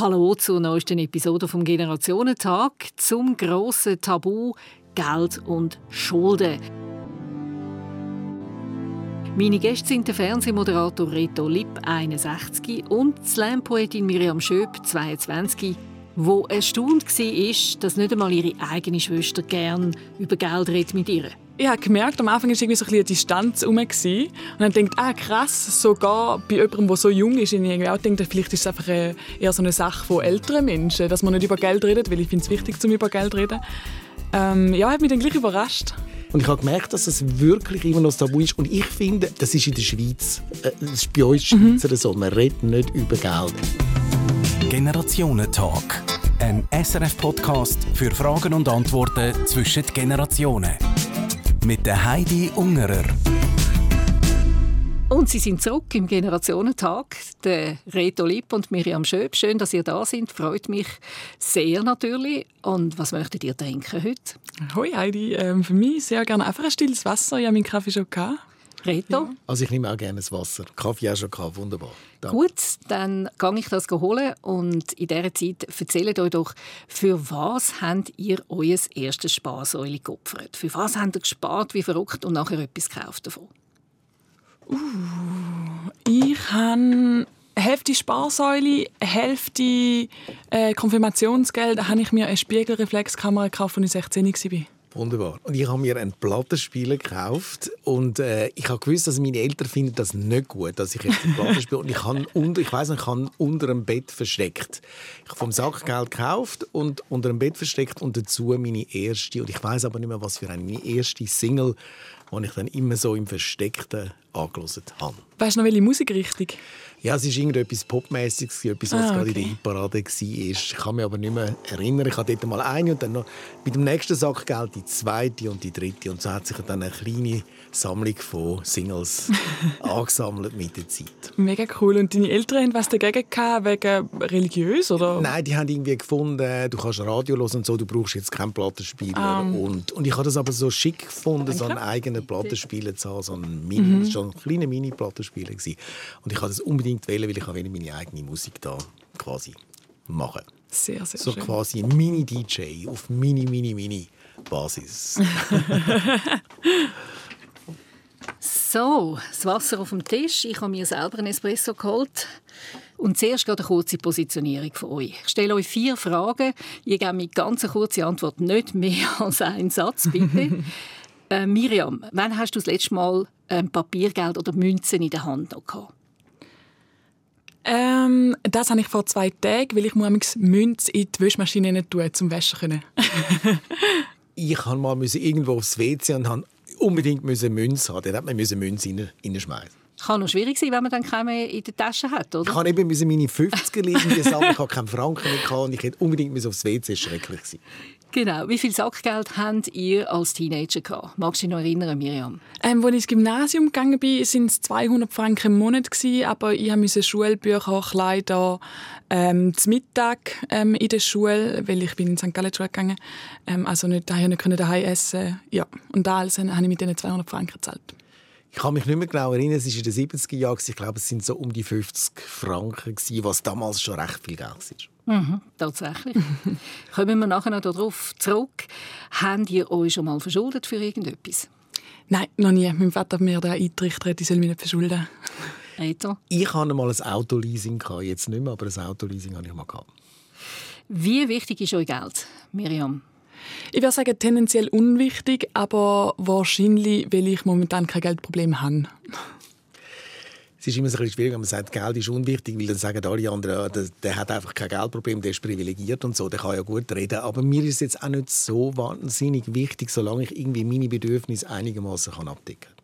Hallo zur neuesten Episode vom Generationentag zum grossen Tabu Geld und Schulden. Meine Gäste sind der Fernsehmoderator Reto Lipp, 61, und Slam-Poetin Miriam Schöp, 22, wo erstaunt war, dass nicht einmal ihre eigene Schwester gern über Geld redet mit ihr ich habe gemerkt, am Anfang war irgendwie so ein eine Distanz herum. Und dann denkt ah krass, sogar bei jemandem, der so jung ist, ich irgendwie auch denkt, vielleicht ist es einfach eher so eine Sache von älteren Menschen, dass man nicht über Geld redet, weil ich finde es wichtig, zum über Geld zu reden. Ähm, ja, hat mich dann gleich überrascht. Und ich habe gemerkt, dass es wirklich immer noch Tabu ist. Und ich finde, das ist in der Schweiz, äh, das ist bei uns Schweizer mhm. so, man redet nicht über Geld. Generationentalk. Ein SRF-Podcast für Fragen und Antworten zwischen den Generationen mit der Heidi Ungerer. Und Sie sind zurück im Generationentag, der Reto Lipp und Miriam Schöb. Schön, dass ihr da sind. Freut mich sehr natürlich. Und was möchtet ihr trinken heute? Hoi Heidi, ähm, für mich sehr gerne einfach ein stilles Wasser. Ich habe meinen Kaffee schon gehabt. Reto? Ja. Also ich nehme auch gerne das Wasser. Kaffee auch schon gehabt. Wunderbar. Danke. Gut, dann gehe ich das holen und in dieser Zeit erzählt euch doch, für was habt ihr euer erstes Sparsäule geopfert? Für was habt ihr gespart, wie verrückt und nachher etwas gekauft davon? Uh, ich habe Hälfte Sparsäule, Hälfte äh, Konfirmationsgeld. Da habe ich mir eine Spiegelreflexkamera gekauft, als ich 16 war. Wunderbar. Und ich habe mir einen Plattenspieler gekauft und äh, ich habe gewusst, dass meine Eltern finden das nicht gut, dass ich jetzt einen Plattenspieler und ich habe unter, ich weiß nicht, ich habe unter dem Bett versteckt. Ich habe vom Sackgeld gekauft und unter dem Bett versteckt und dazu meine erste und ich weiß aber nicht mehr, was für eine meine erste Single, die ich dann immer so im Versteckten angelassen habe. Weißt du noch welche Musikrichtung? Ja, es war irgendetwas Popmäßiges, etwas, was ah, okay. gerade in der Hitparade war. Ich kann mich aber nicht mehr erinnern. Ich hatte dort mal eine und dann noch mit dem nächsten Sackgeld die zweite und die dritte. Und so hat sich dann eine kleine Sammlung von Singles angesammelt mit der Zeit. Mega cool. Und deine Eltern haben was dagegen gehabt, wegen religiös? Oder? Nein, die haben irgendwie gefunden, du kannst Radio hören und so, du brauchst jetzt keinen Plattenspieler. Um. Ähm. Und, und ich habe das aber so schick gefunden, so einen eigenen Plattenspieler zu haben. So ein, Mini, mhm. schon ein kleiner Mini-Plattenspieler. Und ich habe das unbedingt unbedingt wählen, weil ich auch meine eigene Musik da quasi machen. Sehr, sehr so schön. quasi ein Mini-DJ auf Mini, Mini, Mini Basis. so, das Wasser auf dem Tisch. Ich habe mir selber einen Espresso geholt. Und zuerst eine kurze Positionierung von euch. Ich stelle euch vier Fragen. Ihr gebt mir ganz eine kurze Antwort, nicht mehr als einen Satz, bitte. äh, Miriam, wann hast du das letzte Mal ähm, Papiergeld oder Münzen in der Hand noch gehabt? Ähm, das habe ich vor zwei Tagen, weil ich muss Münze in die Wäschmaschine tun, zum Waschen können. ich musste mal irgendwo aufs WC und habe unbedingt Münze haben. Dann hat man Münze reinschmeißen. Kann noch schwierig sein, wenn man dann keine in der Tasche hat, oder? Ich habe eben meine 50er liegen ich habe keinen Franken mehr und ich hätte unbedingt aufs WC. schrecklich sein. Genau. Wie viel Sackgeld habt ihr als Teenager gehabt? Magst du dich noch erinnern, Miriam? Ähm, als ich ins Gymnasium gegangen bin, waren es 200 Franken im Monat gewesen, aber ich musste Schulbücher, Kleider, ähm, zum Mittag ähm, in der Schule, weil ich bin in St. Gallen Schule gegangen, ähm, also nicht daheim nicht daheim essen. Ja, und da alles habe ich mit diesen 200 Franken gezahlt. Ich kann mich nicht mehr genau erinnern, es war in den 70er Jahren, ich glaube, es sind so um die 50 Franken, gewesen, was damals schon recht viel Geld war. Mhm, tatsächlich. Kommen wir nachher noch darauf zurück. Habt ihr euch schon mal verschuldet für irgendetwas? Nein, noch nie. Mein Vater hat mir da eingerichtet, ich soll mich nicht verschulden. Reto? Ich hatte mal ein Autoleasing, jetzt nicht mehr, aber ein Autoleasing hatte ich mal. Wie wichtig ist euch Geld, Miriam? Ich würde sagen, tendenziell unwichtig, aber wahrscheinlich, weil ich momentan kein Geldproblem habe. Es ist immer so ein bisschen schwierig, wenn man sagt, Geld ist unwichtig, weil dann sagen alle anderen, der, der hat einfach kein Geldproblem, der ist privilegiert und so, der kann ja gut reden. Aber mir ist es jetzt auch nicht so wahnsinnig wichtig, solange ich irgendwie meine Bedürfnisse einigermaßen abdecken kann.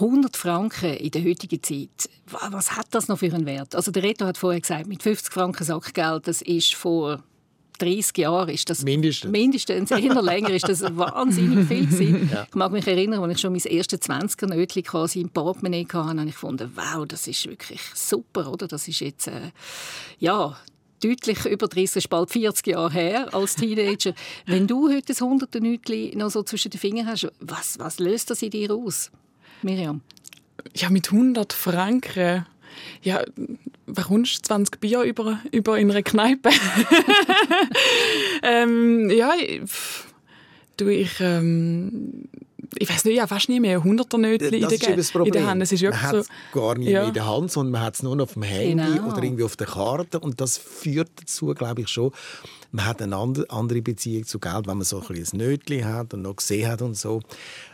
100 Franken in der heutigen Zeit, was hat das noch für einen Wert? Also der Reto hat vorher gesagt, mit 50 Franken Sackgeld, das ist vor 30 Jahren ist das mindestens, mindestens eher länger ist das wahnsinnig viel gewesen. Ja. Ich mag mich erinnern, als ich schon mein erstes 20er Nötchen quasi im Portemonnaie hatte, habe ich gefunden, wow, das ist wirklich super, oder? Das ist jetzt äh, ja deutlich über 30, bald 40 Jahre her als Teenager. Wenn du heute das 100 Nötchen noch so zwischen den Fingern hast, was, was löst das in dir aus, Miriam? Ja, mit 100 Franken ja, kommst 20 Bier über, über in einer Kneipe? ähm, ja, du, ich, ähm, ich weiß nicht, ja, fast nie mehr hunderter Nötchen in, der, in der Hand. Es ist man hat es so, gar nicht ja. mehr in der Hand, sondern man hat es nur noch auf dem Handy genau. oder irgendwie auf der Karte und das führt dazu, glaube ich schon, man hat eine andere Beziehung zu Geld, wenn man so ein, ein Nötchen hat und noch gesehen hat und so.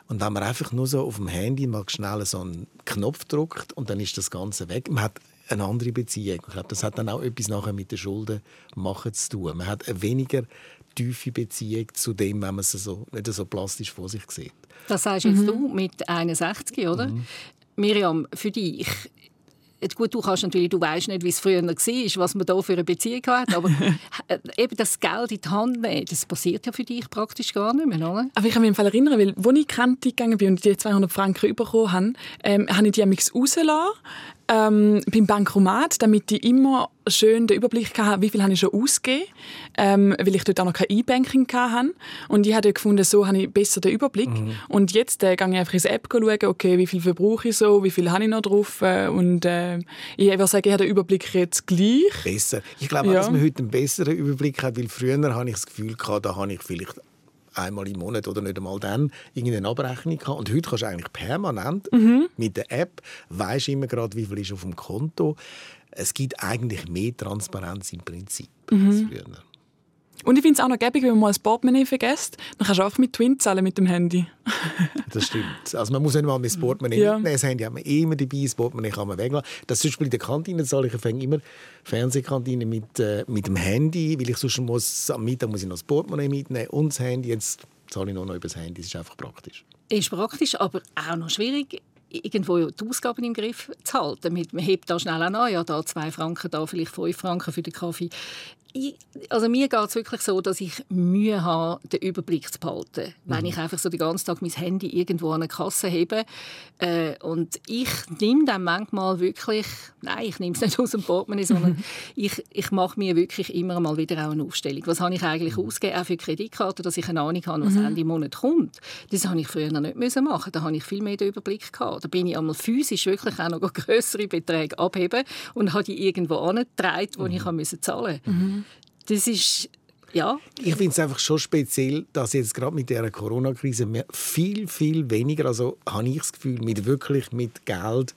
Und wenn man einfach nur so auf dem Handy mal schnell so einen Knopf drückt und dann ist das Ganze weg. Man hat eine andere Beziehung. Ich glaube, das hat dann auch etwas nachher mit den Schulden machen zu tun. Man hat weniger tiefe Beziehung zu dem, wenn man es so, nicht so plastisch vor sich sieht. Das sagst jetzt mhm. du mit 61, oder? Mhm. Miriam, für dich, gut, du kannst natürlich, du weißt nicht, wie es früher war, was man da für eine Beziehung hat, aber eben das Geld in die Hand nehmen, das passiert ja für dich praktisch gar nicht mehr, oder? Aber ich kann mich im Fall erinnern, weil als ich Kante gegangen bin und die 200 Franken bekommen habe, ähm, habe ich die rausgelassen ähm, beim Bankomat, damit ich immer schön den Überblick hatte, wie viel habe ich schon ausgegeben, ähm, weil ich dort auch noch kein E-Banking hatte. Und ich habe gefunden, so habe ich besser den Überblick. Mhm. Und jetzt äh, gehe ich einfach ins App schauen, okay, wie viel verbrauche ich so, wie viel habe ich noch drauf. Äh, und äh, ich würde sagen, ich habe den Überblick jetzt gleich. Besser. Ich glaube ja. dass man heute einen besseren Überblick hat, weil früher habe ich das Gefühl gehabt, da habe ich vielleicht einmal im Monat oder nicht einmal dann irgendeine Abrechnung haben. Und heute kannst du eigentlich permanent mhm. mit der App, weisst immer gerade, wie viel ist auf dem Konto. Es gibt eigentlich mehr Transparenz im Prinzip mhm. als früher. Und ich finde es auch noch gäbig, wenn man mal ein Portemonnaie vergisst, dann kannst du auch mit Twin zahlen mit dem Handy. das stimmt. Also man muss nicht mal mit dem Portemonnaie ja. mitnehmen. Das Handy hat man immer dabei, das Portemonnaie kann man weglassen. Das zum Beispiel in der Kantine zahle ich immer Fernsehkantine mit, äh, mit dem Handy, weil ich sonst muss, am Mittag muss ich noch das Portemonnaie mitnehmen und das Handy. Jetzt zahle ich nur noch über das Handy. Das ist einfach praktisch. Ist praktisch, aber auch noch schwierig irgendwo die Ausgaben im Griff zu halten. Man hebt da schnell an, ja, da zwei Franken, da vielleicht fünf Franken für den Kaffee ich, also mir geht es wirklich so, dass ich Mühe habe, den Überblick zu behalten. Mhm. Wenn ich einfach so den ganzen Tag mein Handy irgendwo an eine Kasse hebe. Äh, und ich nehme dann manchmal wirklich, nein, ich nehme es nicht aus dem Portemonnaie, sondern ich, ich mache mir wirklich immer mal wieder auch eine Aufstellung. Was habe ich eigentlich mhm. ausgegeben, auch für Kreditkarte, dass ich eine Ahnung habe, was mhm. Ende Monat kommt. Das habe ich früher noch nicht müssen machen. Da habe ich viel mehr den Überblick gehabt. Da bin ich einmal physisch wirklich auch noch größere Beträge abheben und habe die irgendwo angetragen, wo mhm. ich zahlen musste. Mhm das ist ja. Ich finde es einfach schon speziell, dass jetzt gerade mit der Corona-Krise viel, viel weniger, also habe ich das Gefühl, mit wirklich mit Geld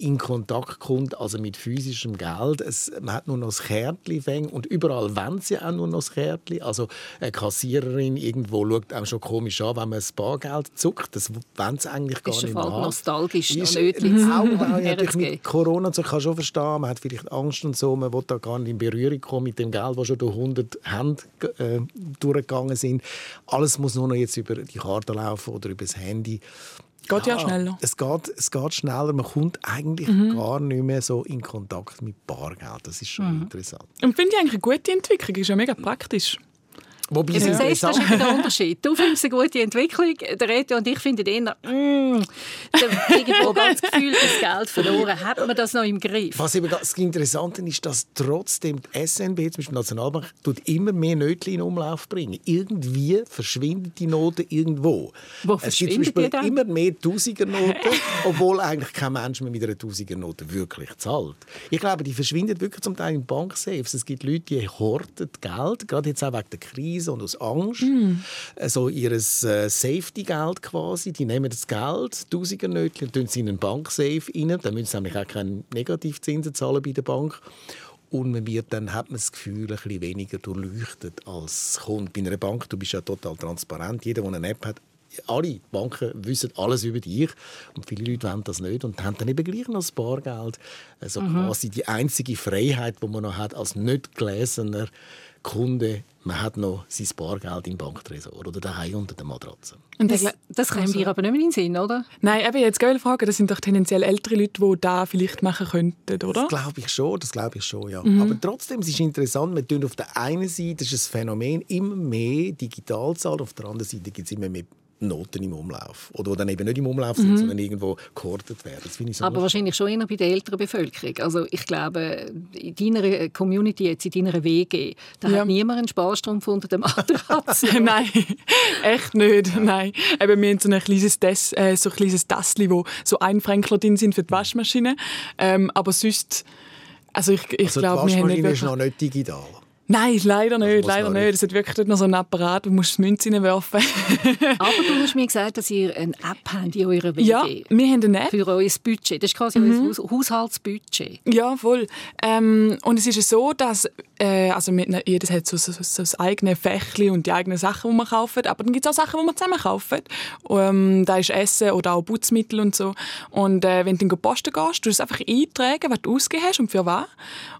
in Kontakt kommt, also mit physischem Geld. Es, man hat nur noch das Kärtchen und überall wollen sie auch nur noch das Kärtchen. Also eine Kassiererin irgendwo schaut einem schon komisch an, wenn man das Bargeld zuckt. Das wollen sie eigentlich gar ist nicht mehr haben. nostalgisch. Ist, auch, auch mit Corona, so, ich kann schon verstehen, man hat vielleicht Angst und so, man will da gar nicht in Berührung kommen mit dem Geld, das schon durch 100 Hände äh, durchgegangen sind. Alles muss nur noch jetzt über die Karte laufen oder über das Handy. Geht ja, ja, schneller. Es geht, es geht schneller. Man kommt eigentlich mhm. gar nicht mehr so in Kontakt mit Bargeld. Das ist schon mhm. interessant. Und finde ich eigentlich eine gute Entwicklung. Ist ja mega praktisch. Wobei ja, das ist der Unterschied. Du findest eine gute Entwicklung, der Reto und ich finden eher, mm, irgendwo ganz Gefühl, das Geld verloren. Hat man das noch im Griff? Was eben das Interessante ist, dass trotzdem die SNB, zum Beispiel die Nationalbank, tut immer mehr Nötchen in Umlauf bringen. Irgendwie verschwindet die Note irgendwo. Wo es gibt zum Beispiel immer mehr Tausigernoten, obwohl eigentlich kein Mensch mehr mit einer Tausigernote wirklich zahlt. Ich glaube, die verschwinden wirklich zum Teil in Banksafes. Es gibt Leute, die horten Geld, gerade jetzt auch wegen der Krise Krise und aus Angst. Mm. So ihr äh, Safety-Geld quasi. Die nehmen das Geld, Tausendernötchen, und tun es in einen Banksafe rein. Dann müssen sie nämlich auch keine Negativzinsen zahlen bei der Bank. Und man wird dann hat man das Gefühl, ein bisschen weniger durchleuchtet als Kunde. Bei einer Bank, du bist ja total transparent. Jeder, der eine App hat, alle Banken wissen alles über dich und viele Leute wollen das nicht und haben dann eben gleich noch das Bargeld. Also mhm. quasi die einzige Freiheit, die man noch hat als nicht gelesener Kunde, man hat noch sein Bargeld im Banktresor oder daheim unter der Matratze. Und das, das kommt dir aber nicht mehr in den Sinn, oder? Nein, eben jetzt gerne fragen, das sind doch tendenziell ältere Leute, die da vielleicht machen könnten, oder? Das glaube ich schon, das glaube ich schon, ja. Mhm. Aber trotzdem, es ist interessant, wir tun auf der einen Seite, das ist ein Phänomen, immer mehr digital zahlen, auf der anderen Seite gibt es immer mehr Noten im Umlauf. Oder die dann eben nicht im Umlauf sind, mhm. sondern irgendwo gehortet werden. Das ich so Aber wahrscheinlich schon eher bei der älteren Bevölkerung. Also ich glaube, in deiner Community, jetzt in deiner WG, da ja. hat niemand einen Sparstrumpf unter dem Matratze. Nein, echt nicht. Nein. Eben, wir haben so ein kleines, Des, äh, so ein kleines Tässchen, wo so ein Fränkler drin sind für die Waschmaschine. Ähm, aber sonst... Also ich, ich also glaube, wir haben nicht... ist noch nicht digital? Nein, leider nicht, also leider nicht. Es hat wirklich nicht noch so ein Apparat, wo du Münze reinwerfen Aber du hast mir gesagt, dass ihr eine App habt in eurer WG. Ja, wir haben eine App. Für euer Budget. Das ist quasi mhm. euer Haushaltsbudget. Ja, voll. Ähm, und es ist so, dass äh, also mit, jedes hat so, so, so das eigene Fächli und die eigenen Sachen, die man kauft. Aber dann gibt es auch Sachen, die man zusammen kauft. Ähm, da ist Essen oder auch Putzmittel und so. Und äh, wenn du in die Post gehst, du es einfach eintragen, was du ausgegeben hast und für was.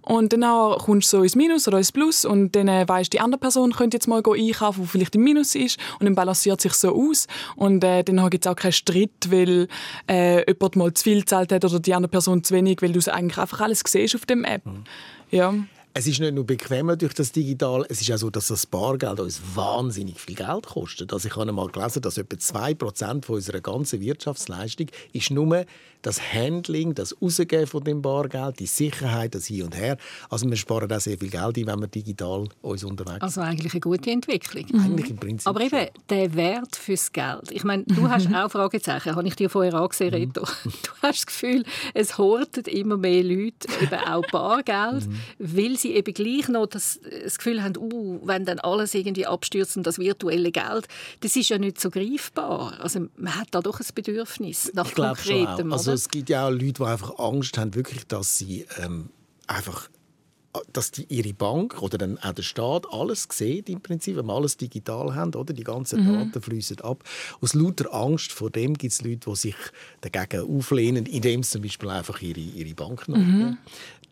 Und dann kommst du so ins Minus oder ins Plus und dann äh, weißt die andere Person könnte jetzt mal einkaufen, die vielleicht im Minus ist und dann balanciert sich so aus und äh, dann gibt es auch keinen Streit, weil äh, jemand mal zu viel gezahlt hat oder die andere Person zu wenig, weil du eigentlich einfach alles siehst auf dem App. Mhm. Ja. Es ist nicht nur bequemer durch das Digital, es ist auch so, dass das Bargeld uns wahnsinnig viel Geld kostet. Also ich habe einmal gelesen, dass etwa 2% von unserer ganzen Wirtschaftsleistung ist nur das Handling, das Rausgeben von dem Bargeld, die Sicherheit, das Hin und Her. Also wir sparen auch sehr viel Geld ein, wenn wir digital uns unterwegs sind. Also eigentlich eine gute Entwicklung. Mhm. Eigentlich im Prinzip Aber eben der Wert fürs Geld. Ich meine, du hast auch Fragezeichen, habe ich dir vorher angesehen, mhm. Reto. Du hast das Gefühl, es hortet immer mehr Leute eben auch Bargeld, mhm. weil sie eben gleich noch das, das Gefühl haben, uh, wenn dann alles irgendwie abstürzt und das virtuelle Geld, das ist ja nicht so greifbar. Also man hat da doch ein Bedürfnis nach ich Konkretem. Also es gibt ja auch Leute, die einfach Angst haben, wirklich, dass sie ähm, einfach dass die ihre Bank oder dann auch der Staat alles sieht im Prinzip, wenn wir alles digital haben, oder? die ganzen mhm. Daten fließen ab. Aus lauter Angst vor dem gibt es Leute, die sich dagegen auflehnen, indem sie zum Beispiel einfach ihre, ihre Banknoten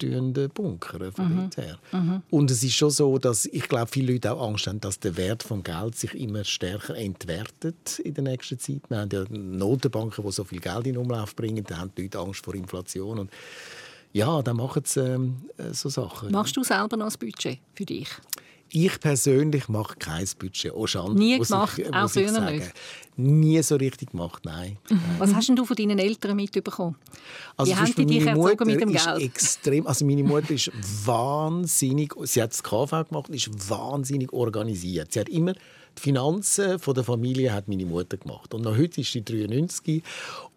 mhm. bunkern von mhm. her. Mhm. Und es ist schon so, dass ich glaube, viele Leute auch Angst haben, dass der Wert des Geld sich immer stärker entwertet in der nächsten Zeit. Wir haben ja Notenbanken, die so viel Geld in Umlauf bringen, da haben die Leute Angst vor Inflation und ja, dann machen sie ähm, äh, so Sachen. Machst du selber noch ein Budget für dich? Ich persönlich mache kein Budget. Oh, Schande, Nie gemacht, ich, auch früher nicht? Nie so richtig gemacht, nein. Mhm. Was hast denn du von deinen Eltern mitbekommen? Also Wie haben die dich erzogen mit dem Geld? Extrem, also meine Mutter ist wahnsinnig, sie hat das KV gemacht, ist wahnsinnig organisiert. Sie hat immer die Finanzen von der Familie hat meine Mutter gemacht. Und noch heute ist sie 93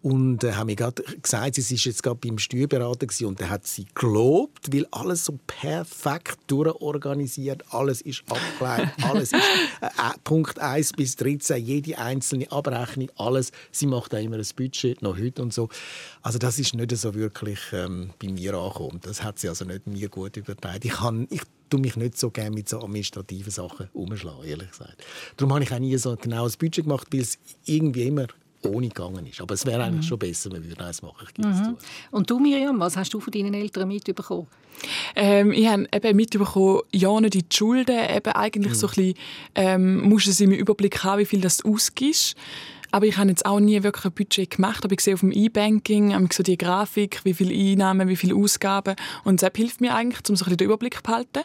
und äh, haben mir gerade gesagt, sie ist jetzt gerade beim Steuerberater gewesen, und der hat sie gelobt, weil alles so perfekt durchorganisiert, alles ist abgeklärt, alles ist äh, äh Punkt 1 bis 13, jede einzelne Abrechnung, alles. Sie macht auch immer ein Budget, noch heute und so. Also das ist nicht so wirklich ähm, bei mir angekommen. Das hat sie also nicht mir gut übertragen. Ich, kann, ich tue mich nicht so gerne mit so administrativen Sachen umschlagen, ehrlich gesagt. Darum habe ich auch nie so genau ein Budget gemacht, weil es irgendwie immer ohne gegangen ist. Aber es wäre eigentlich mhm. schon besser, wenn wir eins machen. Ich mhm. Und du, Miriam, was hast du von deinen Eltern mitbekommen? Ähm, ich habe eben mitbekommen, ja nicht in die Schulden, eben eigentlich mhm. so ein bisschen, ähm, musst du im Überblick haben, wie viel das ausgibst. Aber ich habe jetzt auch nie wirklich ein Budget gemacht. Aber ich sehe auf dem E-Banking so die Grafik, wie viele Einnahmen, wie viele Ausgaben. Und das hilft mir eigentlich, um so ein bisschen den Überblick zu behalten.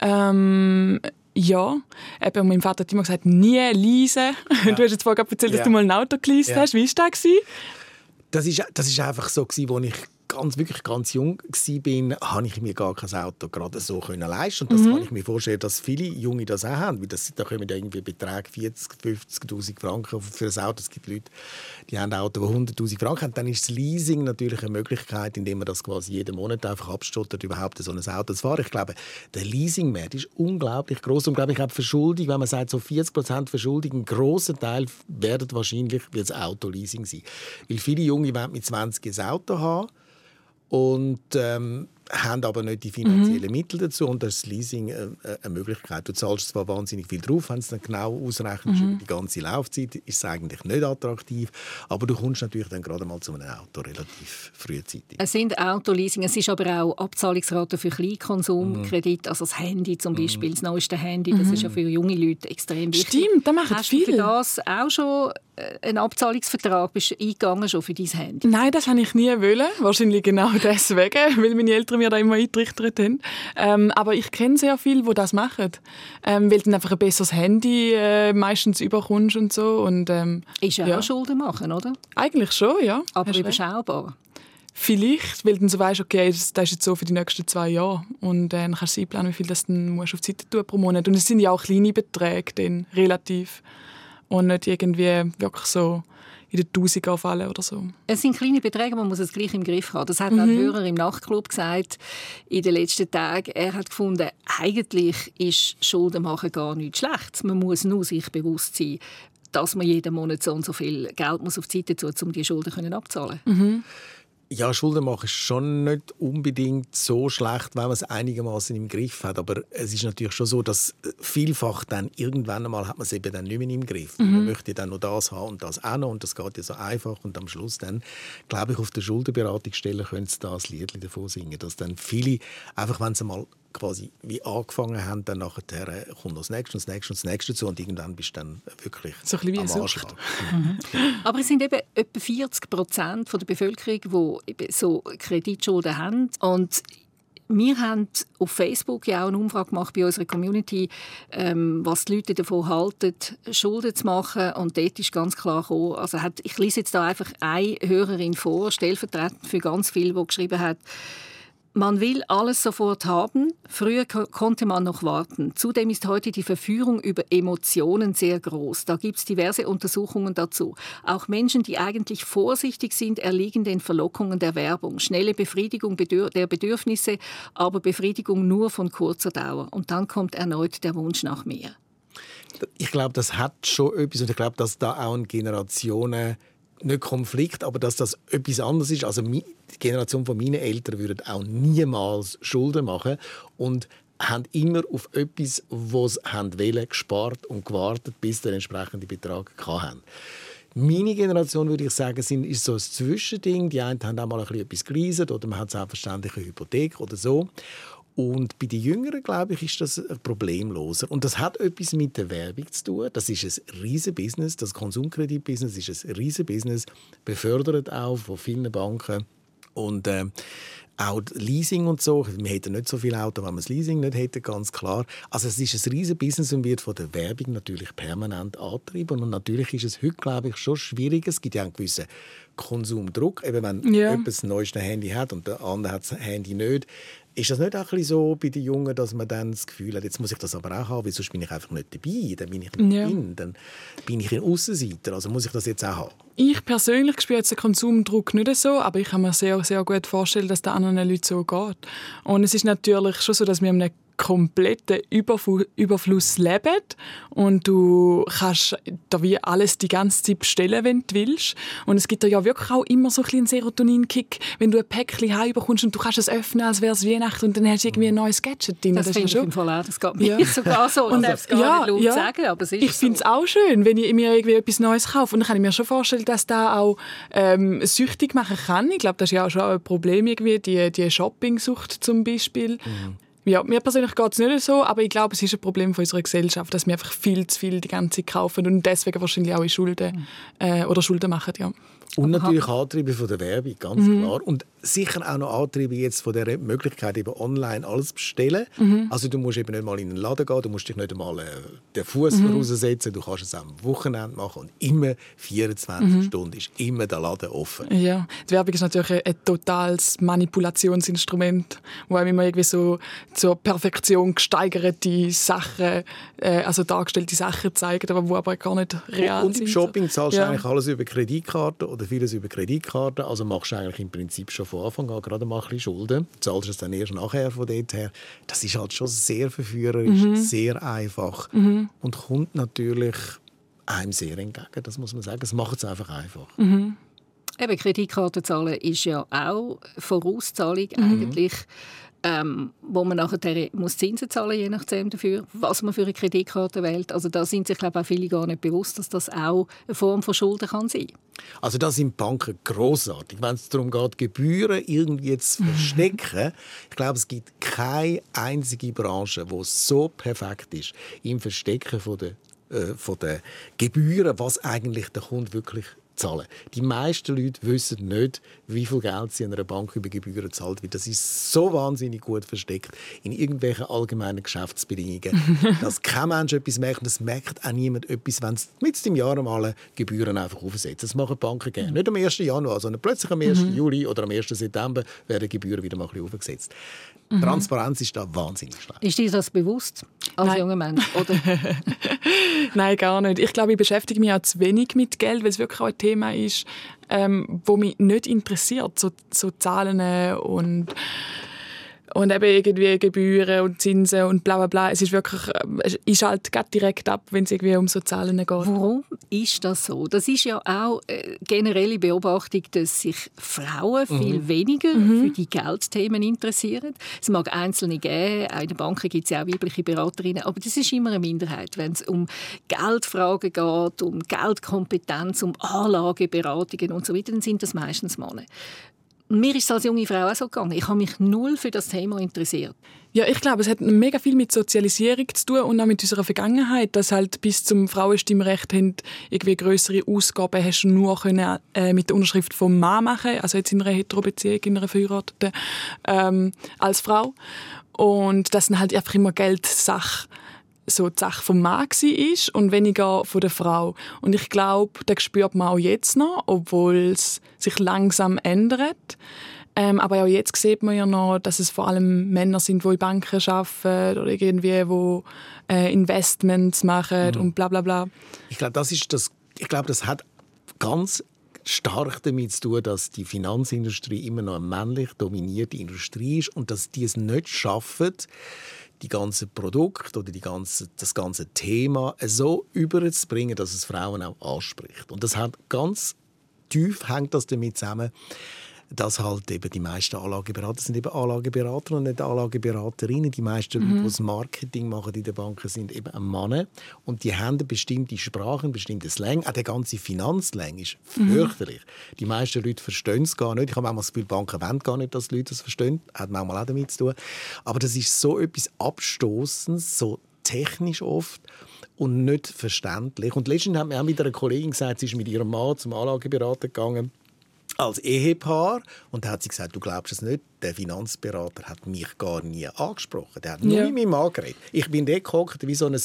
Ähm, ja, eben, mein Vater hat immer gesagt, nie leisen. Ja. Du hast jetzt vorhin erzählt, dass ja. du mal ein Auto geleast ja. hast. Wie war das? Das ist, das ist einfach so, als ich ganz, wirklich ganz jung war, habe ich mir gar kein Auto gerade so können leisten Und das mhm. kann ich mir vorstellen, dass viele Junge das auch haben. Weil das, da kommen irgendwie Beträge 40, 50'000 Franken für ein Auto. Es gibt Leute, die haben ein Auto, die 100'000 Franken haben. Dann ist das Leasing natürlich eine Möglichkeit, indem man das quasi jeden Monat einfach abstottet, überhaupt so ein Auto zu fahren. Ich glaube, der Leasingmarkt ist unglaublich groß und glaube ich auch Verschuldung, wenn man sagt, so 40% Verschuldung, ein grosser Teil werden wahrscheinlich das Autoleasing sein. Weil viele Junge wollen mit 20 ein Auto haben und ähm, haben aber nicht die finanziellen mhm. Mittel dazu und das Leasing äh, äh, eine Möglichkeit. Du zahlst zwar wahnsinnig viel drauf, wenn es dann genau ausrechnest mhm. über die ganze Laufzeit, ist es eigentlich nicht attraktiv, aber du kommst natürlich dann gerade mal zu einem Auto relativ frühzeitig. Es sind Autoleasing, es ist aber auch Abzahlungsrate für Kleinkonsumkredit, mhm. also das Handy zum mhm. Beispiel, das neueste Handy, das ist ja mhm. für junge Leute extrem wichtig. Stimmt, da machen Hast viele. du für das auch schon einen Abzahlungsvertrag bist du eingegangen schon für dein Handy? Nein, das habe ich nie wollen. Wahrscheinlich genau deswegen, weil meine Eltern mir da immer eingetrichtert haben. Ähm, aber ich kenne sehr viele, die das machen. Ähm, weil du dann einfach ein besseres Handy äh, meistens überkommst und so. Und, ähm, ist ja, ja auch Schulden machen, oder? Eigentlich schon, ja. Aber Hast überschaubar. Vielleicht, weil du dann so weißt, okay, das, das ist jetzt so für die nächsten zwei Jahre. Und äh, dann kannst du einplanen, wie viel das dann musst auf die Seite tun pro Monat. Und es sind ja auch kleine Beträge dann, relativ. Und nicht irgendwie wirklich so in den Tausender fallen oder so. Es sind kleine Beträge, man muss es gleich im Griff haben. Das hat mhm. ein Hörer im Nachtclub gesagt in den letzten Tagen. Er hat gefunden, eigentlich ist Schulden machen gar nichts schlecht. Man muss nur sich bewusst sein, dass man jeden Monat so und so viel Geld muss auf die Seite tun muss, um die Schulden abzahlen mhm. Ja, Schulden machen ist schon nicht unbedingt so schlecht, wenn man es einigermaßen im Griff hat. Aber es ist natürlich schon so, dass vielfach dann irgendwann einmal hat man es eben dann nicht mehr im Griff. Mhm. Man möchte dann noch das haben und das auch noch und das geht ja so einfach. Und am Schluss dann, glaube ich, auf der Schuldenberatungsstelle können sie da ein Lied davon singen, dass dann viele, einfach wenn sie mal quasi wie angefangen haben, dann nachher äh, kommt noch das nächste und das nächste und das nächste dazu und irgendwann bist du dann wirklich so ein bisschen am Anschlag. Mhm. Aber es sind eben etwa 40 Prozent der Bevölkerung, die so Kreditschulden haben und wir haben auf Facebook ja auch eine Umfrage gemacht bei unserer Community, ähm, was die Leute davon halten, Schulden zu machen. Und dort ist ganz klar gekommen, also hat, ich lese jetzt da einfach eine Hörerin vor, stellvertretend für ganz viele, die geschrieben hat, man will alles sofort haben. Früher konnte man noch warten. Zudem ist heute die Verführung über Emotionen sehr groß. Da gibt es diverse Untersuchungen dazu. Auch Menschen, die eigentlich vorsichtig sind, erliegen den Verlockungen der Werbung. Schnelle Befriedigung der Bedürfnisse, aber Befriedigung nur von kurzer Dauer. Und dann kommt erneut der Wunsch nach mehr. Ich glaube, das hat schon etwas und ich glaube, dass da auch ein Generationen nicht Konflikt, aber dass das etwas anderes ist. Also die Generation von meinen Eltern würde auch niemals Schulden machen und haben immer auf etwas, was sie wollen, gespart und gewartet, bis der entsprechende Betrag hatten. Meine Generation, würde ich sagen, sind, ist so ein Zwischending. Die einen haben auch mal ein bisschen etwas geleistet oder man hat selbstverständlich eine Hypothek oder so. Und bei den Jüngeren, glaube ich, ist das problemloser. Und das hat etwas mit der Werbung zu tun. Das ist ein riesen Business. Das Konsumkreditbusiness ist ein riesen Business, befördert auch von vielen Banken. Und äh, auch Leasing und so. Wir hätten nicht so viel Auto, wenn wir das Leasing nicht hätten, ganz klar. Also es ist ein riesen Business und wird von der Werbung natürlich permanent angetrieben. Und natürlich ist es heute, glaube ich, schon schwierig. Es gibt ja einen gewissen Konsumdruck. Eben wenn ja. jemand das neueste Handy hat und der andere hat das Handy nicht, ist das nicht auch ein so bei den Jungen, dass man dann das Gefühl hat, jetzt muss ich das aber auch haben, weil sonst bin ich einfach nicht dabei, dann bin ich nicht ja. drin, dann bin ich ein Aussenseiter, also muss ich das jetzt auch haben? Ich persönlich spüre jetzt den Konsumdruck nicht so, aber ich kann mir sehr, sehr gut vorstellen, dass das anderen Leuten so geht. Und es ist natürlich schon so, dass wir einem kompletten Überfluss leben und du kannst da wie alles die ganze Zeit bestellen, wenn du willst. Und es gibt ja wirklich auch immer so ein Serotonin-Kick, wenn du ein Päckchen heimbekommst und du kannst es öffnen, als wäre es Weihnachten und dann hast du irgendwie ein neues Gadget drin. Das, das finde ich im Fall auch. Das geht mir ja. sogar so. Und darf es gar ja, nicht laut ja. sagen, aber es ist Ich finde es auch schön, wenn ich mir irgendwie etwas Neues kaufe. Und dann kann ich mir schon vorstellen, dass das auch ähm, süchtig machen kann. Ich glaube, das ist ja auch schon ein Problem, irgendwie, die, die Shopping-Sucht zum Beispiel. Mhm ja, mir persönlich geht es nicht so, aber ich glaube, es ist ein Problem von unserer Gesellschaft, dass wir einfach viel zu viel die ganze Zeit kaufen und deswegen wahrscheinlich auch in Schulden äh, oder Schulden machen. Ja. Und natürlich Antriebe von der Werbung, ganz mhm. klar. Und sicher auch noch Antriebe jetzt von der Möglichkeit, eben online alles zu bestellen. Mhm. Also du musst eben nicht mal in den Laden gehen, du musst dich nicht einmal äh, den Fuß mhm. voraussetzen, du kannst es am Wochenende machen und immer 24 mhm. Stunden ist immer der Laden offen. Ja, die Werbung ist natürlich ein, ein totales Manipulationsinstrument, wo einem immer irgendwie so zur Perfektion gesteigerte Sachen, äh, also dargestellte Sachen zeigt, aber wo aber gar nicht real und, und sind. Und im Shopping zahlst du ja. eigentlich alles über Kreditkarte oder vieles über Kreditkarte, also machst du eigentlich im Prinzip schon von Anfang an gerade mal ein bisschen Schulden, zahlst es dann erst nachher von dort her. Das ist halt schon sehr verführerisch, mhm. sehr einfach mhm. und kommt natürlich einem sehr entgegen, das muss man sagen. Es macht es einfach einfach. Mhm. Eben, Kreditkarte zahlen ist ja auch Vorauszahlung mhm. Ähm, wo man nachher muss Zinsen zahlen je nachdem dafür, was man für eine Kreditkarte wählt. Also da sind sich glaube ich, auch viele gar nicht bewusst, dass das auch eine Form von Schulden kann sein. Also da sind Banken großartig, wenn es darum geht, Gebühren irgendwie zu verstecken. ich glaube, es gibt keine einzige Branche, wo so perfekt ist im Verstecken von der äh, von den Gebühren, was eigentlich der Kunde wirklich zahlen. Die meisten Leute wissen nicht, wie viel Geld sie einer Bank über Gebühren zahlt, weil das ist so wahnsinnig gut versteckt in irgendwelchen allgemeinen Geschäftsbedingungen, dass kein Mensch etwas merkt und es merkt auch niemand etwas, wenn sie mit im Jahr mal Gebühren einfach aufsetzen. Das machen Banken gerne. Nicht am 1. Januar, sondern plötzlich am 1. Mhm. Juli oder am 1. September werden Gebühren wieder mal ein bisschen aufgesetzt. Mhm. Transparenz ist da wahnsinnig schlecht. Ist dir das bewusst als Nein. junger Mensch? Oder? Nein, gar nicht. Ich glaube, ich beschäftige mich auch zu wenig mit Geld, weil es wirklich auch ein Thema ist, ähm, wo mich nicht interessiert, so, so Zahlen und und eben irgendwie Gebühren und Zinsen und bla bla bla. Es ist wirklich, äh, ich schalte direkt ab, wenn es irgendwie um so Zahlen geht. Warum ist das so? Das ist ja auch eine äh, generelle Beobachtung, dass sich Frauen mhm. viel weniger mhm. für die Geldthemen interessieren. Es mag Einzelne geben, auch in den Banken gibt es ja auch weibliche Beraterinnen, aber das ist immer eine Minderheit. Wenn es um Geldfragen geht, um Geldkompetenz, um Anlageberatungen und so weiter, dann sind das meistens Männer mir ist es als junge Frau auch so gegangen. Ich habe mich null für das Thema interessiert. Ja, ich glaube, es hat mega viel mit Sozialisierung zu tun und auch mit unserer Vergangenheit, dass halt bis zum Frauenstimmrecht haben, irgendwie größere Ausgaben hast du nur können, äh, mit der Unterschrift vom Mann machen, also jetzt in einer Heterobeziehung, in einer Verheirateten, ähm, als Frau. Und das sind halt einfach immer Geldsachen so die Sache vom Mann war und weniger von der Frau. Und ich glaube, das spürt man auch jetzt noch, obwohl es sich langsam ändert. Ähm, aber auch jetzt sieht man ja noch, dass es vor allem Männer sind, die in Banken arbeiten oder irgendwie, die äh, Investments machen mhm. und bla bla bla. Ich glaube, das ist das. Ich glaube, das hat ganz stark damit zu tun, dass die Finanzindustrie immer noch eine männlich dominierte Industrie ist und dass die es nicht schaffen, die ganze Produkt oder die ganze, das ganze Thema so überzubringen, dass es Frauen auch anspricht. Und das hat ganz tief hängt das damit zusammen, dass halt eben die meisten Anlageberater sind eben Anlageberater und nicht Anlageberaterinnen. Die meisten mhm. Leute, die das Marketing machen in den Banken, sind eben Männer. Und die haben eine bestimmte Sprache, ein bestimmtes Slang. Auch der ganze Finanzslang ist mhm. fürchterlich. Mhm. Die meisten Leute verstehen es gar nicht. Ich habe manchmal das Gefühl, Banken wollen gar nicht, dass die Leute das verstehen. Hat manchmal auch damit zu tun. Aber das ist so etwas Abstoßendes, so technisch oft und nicht verständlich. Und letztens hat mir auch mit einer Kollegin gesagt, sie ist mit ihrem Mann zum Anlageberater gegangen als Ehepaar. Und da hat sie gesagt, du glaubst es nicht, der Finanzberater hat mich gar nie angesprochen. Der hat nur ja. mit meinem Mann geredet. Ich bin dort gehockt wie so ein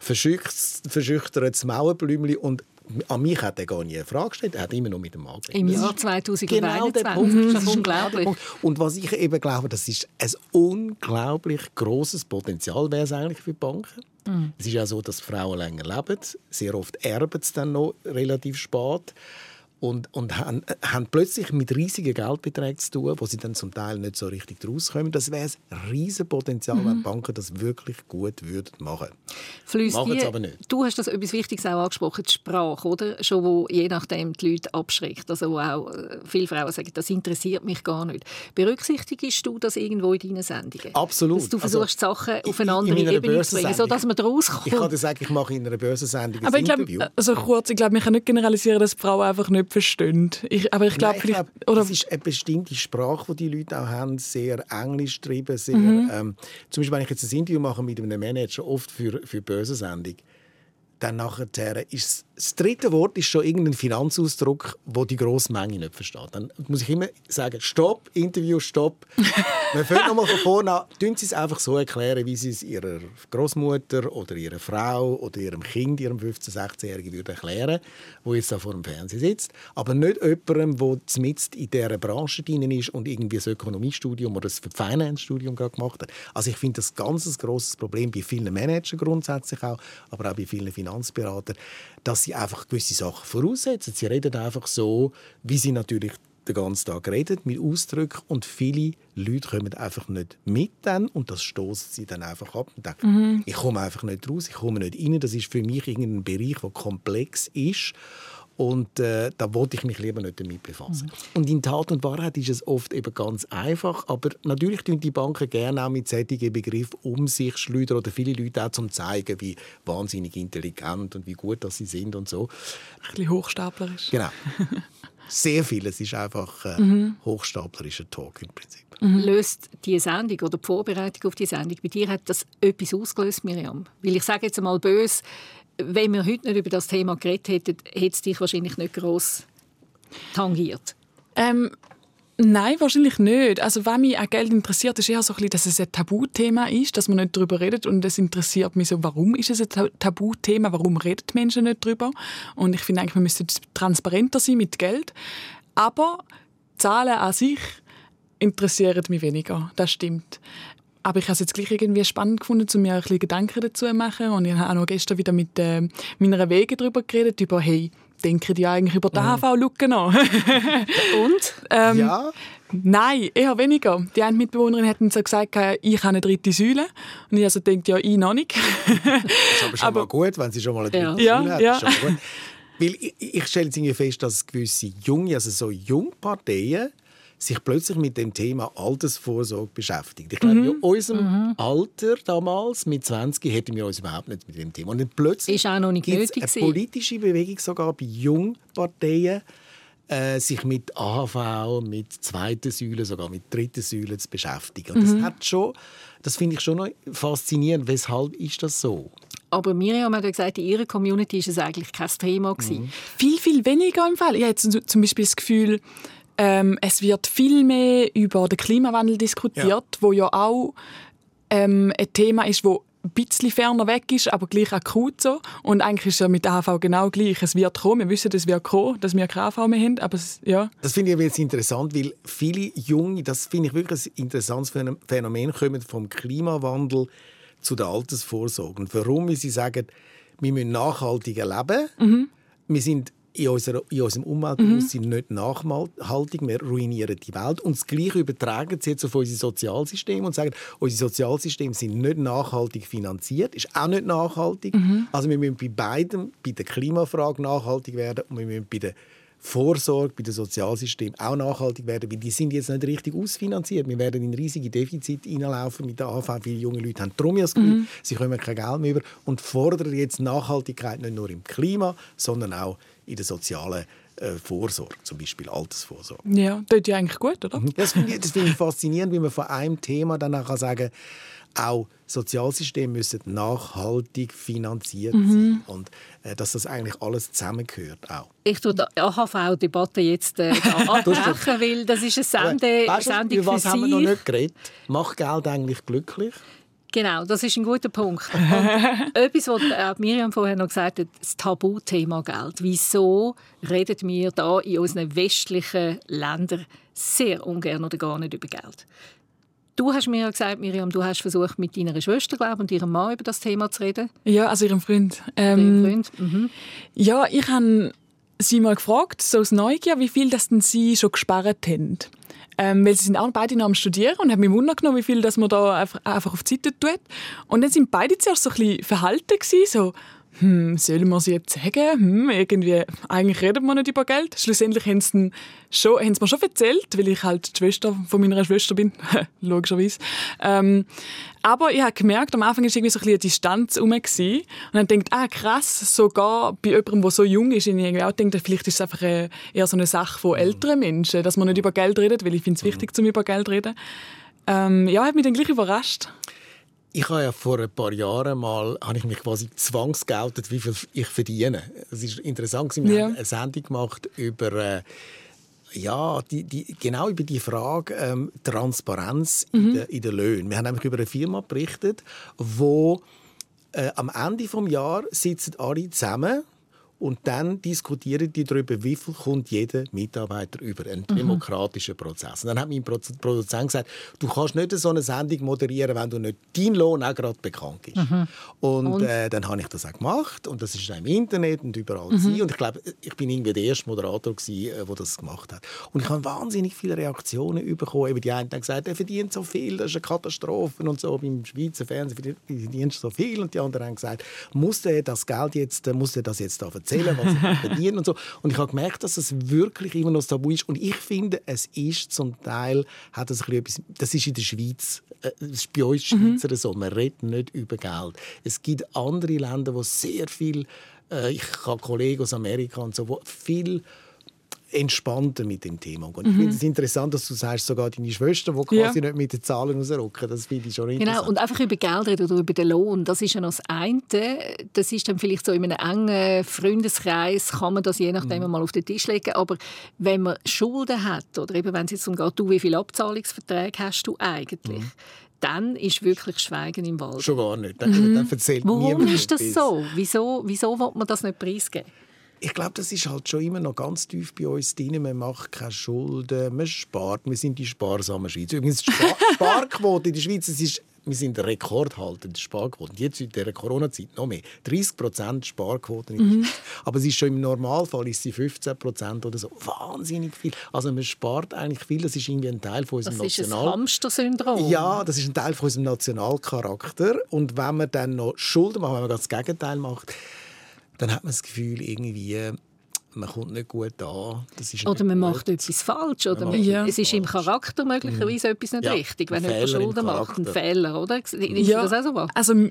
verschüchtertes Mauerblümchen und an mich hat er gar nie eine Frage gestellt. Er hat immer nur mit dem Mann geredet. Im Jahr 2021. Genau der Punkt. Das ist unglaublich. Und was ich eben glaube, das ist ein unglaublich großes Potenzial wäre es eigentlich für die Banken. Mhm. Es ist ja so, dass Frauen länger leben. Sehr oft erben sie dann noch relativ spät und, und haben, haben, plötzlich mit riesigen Geldbeträgen zu tun, wo sie dann zum Teil nicht so richtig rauskommen. Das wäre ein riesiges Potenzial, mhm. wenn die Banken das wirklich gut würden machen würden. Machen es aber nicht. Du hast das etwas Wichtiges auch angesprochen, die Sprache, oder? Schon wo je nachdem die Leute abschreckt. Also auch äh, viele Frauen sagen, das interessiert mich gar nicht. Berücksichtigst du das irgendwo in deinen Sendungen? Absolut. Dass du also, versuchst, also, Sachen auf eine andere Ebene zu bringen, sodass man daraus kommt? Ich kann dir sagen, ich mache in einer Börsensendung ein aber ich. Glaub, also kurz, ich glaube, man kann nicht generalisieren, dass Frauen einfach nicht verstehen. Ich, aber ich glaube, glaub, oder? es ist eine bestimmte Sprache, die die Leute auch haben, sehr englisch getrieben, sehr, mhm. ähm, zum Beispiel, wenn ich jetzt ein Interview mache mit einem Manager, oft für, für Börsensendung, dann nachher ist das dritte Wort ist schon irgendein Finanzausdruck, wo die grosse Menge nicht versteht. Dann muss ich immer sagen, stopp, Interview, stopp. Wir fangen nochmal von vorne an. Tun Sie es einfach so erklären, wie Sie es Ihrer Großmutter oder Ihrer Frau oder Ihrem Kind, Ihrem 15-, 16-Jährigen würde erklären, wo jetzt da vor dem Fernsehen sitzt. Aber nicht jemandem, der mitten in dieser Branche drin ist und irgendwie ein Ökonomiestudium oder ein Finance-Studium gemacht hat. Also ich finde das ein ganz grosses Problem bei vielen Managern grundsätzlich auch, aber auch bei vielen Finanzberatern, dass sie einfach gewisse Sachen voraussetzen. Sie reden einfach so, wie sie natürlich den ganzen Tag reden, mit Ausdrücken und viele Leute kommen einfach nicht mit dann und das stoßen sie dann einfach ab und denken, mhm. ich komme einfach nicht raus, ich komme nicht rein. Das ist für mich irgendein Bereich, der komplex ist und äh, da wollte ich mich lieber nicht damit befassen. Mhm. Und in Tat und Wahrheit ist es oft eben ganz einfach, aber natürlich tun die Banken gerne auch mit solchen Begriffen um sich schleudern oder viele Leute auch zum zeigen, wie wahnsinnig intelligent und wie gut dass sie sind und so. Ein bisschen hochstaplerisch. Genau. Sehr vieles ist einfach äh, mhm. hochstaplerischer Talk im Prinzip. Mhm. Löst die Sendung oder die Vorbereitung auf die Sendung bei dir hat das etwas ausgelöst, Miriam? Weil ich sage jetzt einmal böse, wenn wir heute nicht über das Thema geredet hätten, hätte es dich wahrscheinlich nicht gross tangiert. Ähm, Nein, wahrscheinlich nicht. Also, was mich an Geld interessiert, ist eher so ein bisschen, dass es ein Tabuthema ist, dass man nicht darüber redet. Und es interessiert mich so, warum ist es ein Tabuthema? Warum reden Menschen nicht darüber? Und ich finde eigentlich, wir müssen transparenter sein mit Geld. Aber Zahlen an sich interessieren mich weniger. Das stimmt. Aber ich habe es jetzt gleich irgendwie spannend gefunden, um mir ein bisschen Gedanken dazu zu machen. Und ich habe auch noch gestern wieder mit äh, meiner Wege darüber geredet, über, hey, denken die eigentlich über die mhm. HV-Lücke nach? Und? ähm, ja. Nein, eher weniger. Die eine Mitbewohnerin hat so gesagt, ich habe eine dritte Säule. Und ich also denkt ja, ich noch nicht. das ist aber schon aber, mal gut, wenn sie schon mal eine dritte ja. Säule hat. Ja. Weil ich, ich stelle jetzt irgendwie fest, dass gewisse junge, also so Jungparteien, sich plötzlich mit dem Thema Altersvorsorge beschäftigt. Ich glaube, mhm. in unserem mhm. Alter damals, mit 20, hätten wir uns überhaupt nicht mit dem Thema. Und dann plötzlich ist auch noch nicht nötig eine politische Bewegung sogar bei Jungparteien, äh, sich mit AHV, mit zweiten Säulen, sogar mit dritten Säulen zu beschäftigen. Und das mhm. hat schon, das finde ich schon noch faszinierend. Weshalb ist das so? Aber Miriam hat gesagt, in ihrer Community ist es eigentlich kein Thema gewesen. Mhm. Viel, viel weniger im Fall. Ich habe zum Beispiel das Gefühl, ähm, es wird viel mehr über den Klimawandel diskutiert, ja. wo ja auch ähm, ein Thema ist, wo ein bisschen ferner weg ist, aber gleich akut so. Und eigentlich ist es ja mit der AV genau gleich. Es wird kommen, wir wissen, es wird kommen, dass wir keine AV mehr haben, aber es, ja. Das finde ich jetzt interessant, weil viele Junge, das finde ich wirklich ein interessantes Phänomen, kommen vom Klimawandel zu der Altersvorsorge. Und warum? Weil sie sagen, wir müssen nachhaltiger leben. Mhm. Wir sind in, unserer, in unserem Umweltbewusstsein mhm. nicht nachhaltig, wir ruinieren die Welt. Und das Gleiche übertragen sie jetzt auf unsere Sozialsysteme und sagen, unsere Sozialsysteme sind nicht nachhaltig finanziert, ist auch nicht nachhaltig. Mhm. Also wir müssen bei beidem, bei der Klimafrage nachhaltig werden und wir müssen bei der Vorsorge bei den Sozialsystemen auch nachhaltig werden, weil die sind jetzt nicht richtig ausfinanziert. Wir werden in riesige Defizite hineinlaufen mit der AV. Viele junge Leute haben darum das Gefühl, mhm. sie kommen kein Geld mehr über und fordern jetzt Nachhaltigkeit nicht nur im Klima, sondern auch in der sozialen äh, Vorsorge, zum Beispiel Altersvorsorge. Ja, das ist ja eigentlich gut, oder? Mhm. Das finde ich, find ich faszinierend, wie man von einem Thema dann auch sagen kann, auch Sozialsysteme müssen nachhaltig finanziert mhm. sein und äh, dass das eigentlich alles zusammengehört auch. Ich tue die AHV-Debatte jetzt äh, abbrechen, weil das ist eine Sende weißt du, Sendung über was haben wir noch nicht geredet? Macht Geld eigentlich glücklich? Genau, das ist ein guter Punkt. Und etwas, was äh, Miriam vorher noch gesagt hat, das Tabuthema Geld. Wieso reden wir da in unseren westlichen Ländern sehr ungern oder gar nicht über Geld? Du hast mir ja gesagt, Miriam, du hast versucht, mit deiner Schwester glaub, und ihrem Mann über das Thema zu reden. Ja, also ihrem Freund. Ähm, Freund. Mhm. Ja, ich habe sie mal gefragt, so aus Neugier, wie viel das denn sie schon gespart haben. Ähm, weil sie sind auch beide noch am Studieren und haben mich wundern genommen, wie viel dass man da einfach, einfach auf die Seite tut. Und dann sind beide zuerst so ein bisschen verhalten gewesen, so hm, sollen wir sie jetzt sagen? Hm, irgendwie, eigentlich redet man nicht über Geld. Schlussendlich haben sie, schon, haben sie mir schon erzählt, weil ich halt die Schwester von meiner Schwester bin, logischerweise. Ähm, aber ich habe gemerkt, am Anfang war irgendwie so ein bisschen eine Distanz herum. Und dann denkt, ah krass, sogar bei jemandem, der so jung ist, ich irgendwie auch denke, vielleicht ist es einfach eher so eine Sache von älteren Menschen, dass man nicht über Geld redet, weil ich finde es wichtig, zum über Geld zu reden. Ähm, ja, hat mich dann gleich überrascht. Ich habe ja vor ein paar Jahren mal, habe ich mich quasi zwangsgeoutet, wie viel ich verdiene. Es ist interessant, wir ja. haben eine Sendung gemacht über äh, ja, die, die, genau über die Frage ähm, Transparenz mhm. in, der, in den Löhnen. Wir haben nämlich über eine Firma berichtet, wo äh, am Ende des Jahres sitzen alle zusammen und dann diskutieren die darüber, wie viel kommt jeder Mitarbeiter über einen mhm. demokratischen Prozess. Und dann hat mein Produzent gesagt, du kannst nicht so eine Sendung moderieren, wenn du nicht dein Lohn auch gerade bekannt ist. Mhm. Und, und? Äh, dann habe ich das auch gemacht und das ist auch im Internet und überall mhm. und ich glaube, ich bin irgendwie der erste Moderator der äh, das gemacht hat. Und ich habe wahnsinnig viele Reaktionen bekommen. Die einen haben gesagt, er verdient so viel, das ist eine Katastrophe und so. Beim Schweizer Fernsehen verdient so viel und die anderen haben gesagt, muss er das Geld jetzt, muss er das jetzt da erzählen? Erzählen, was sie verdienen und so. Und ich habe gemerkt, dass es wirklich immer noch ein Tabu ist. Und ich finde, es ist zum Teil, hat das, ein etwas, das ist in der Schweiz, äh, das ist bei uns Schweizer mhm. so, man redet nicht über Geld. Es gibt andere Länder, wo sehr viel, äh, ich habe Kollegen aus Amerika und so, wo viel entspannter mit dem Thema umgehen. Ich finde es interessant, dass du sagst, sogar deine Schwester, die quasi Ja. nicht mit den Zahlen rausrücken. Das finde ich schon Genau, interessant. und einfach über Geld reden oder über den Lohn, das ist ja noch das eine. Das ist dann vielleicht so in einem engen Freundeskreis, kann man das je nachdem mal auf den Tisch legen. Aber wenn man Schulden hat, oder eben wenn es jetzt darum geht, du, wie viele Abzahlungsverträge hast du eigentlich, dann ist wirklich Schweigen im Wald. Schon gar nicht. Dann, dann erzählt Warum ist das etwas. so? Wieso, wieso will man das nicht preisgeben? Ich glaube, das ist halt schon immer noch ganz tief bei uns drin. Man macht keine Schulden, man spart. Wir sind die sparsame Schweiz. Übrigens, die Spar Sparquote in der Schweiz, es ist, wir sind Rekordhalter der Sparquote. Und jetzt in dieser Corona-Zeit noch mehr. 30 Prozent Sparquote in der Schweiz. Aber es ist schon im Normalfall ist sie 15 Prozent oder so. Wahnsinnig viel. Also man spart eigentlich viel. Das ist irgendwie ein Teil von Das unserem ist ein National... Hamster-Syndrom. Ja, das ist ein Teil von unserem Nationalcharakter. Und wenn man dann noch Schulden macht, wenn man das Gegenteil macht, dann hat man das Gefühl, irgendwie, man kommt nicht gut an. Das ist Oder man gut. macht etwas falsch. Oder macht man, Ja. es ist im Charakter möglicherweise etwas nicht Ja, richtig, wenn jemand Fehler im Schulden macht. Ein Charakter. Fehler, oder? Ist Ja, das auch so wahr? also man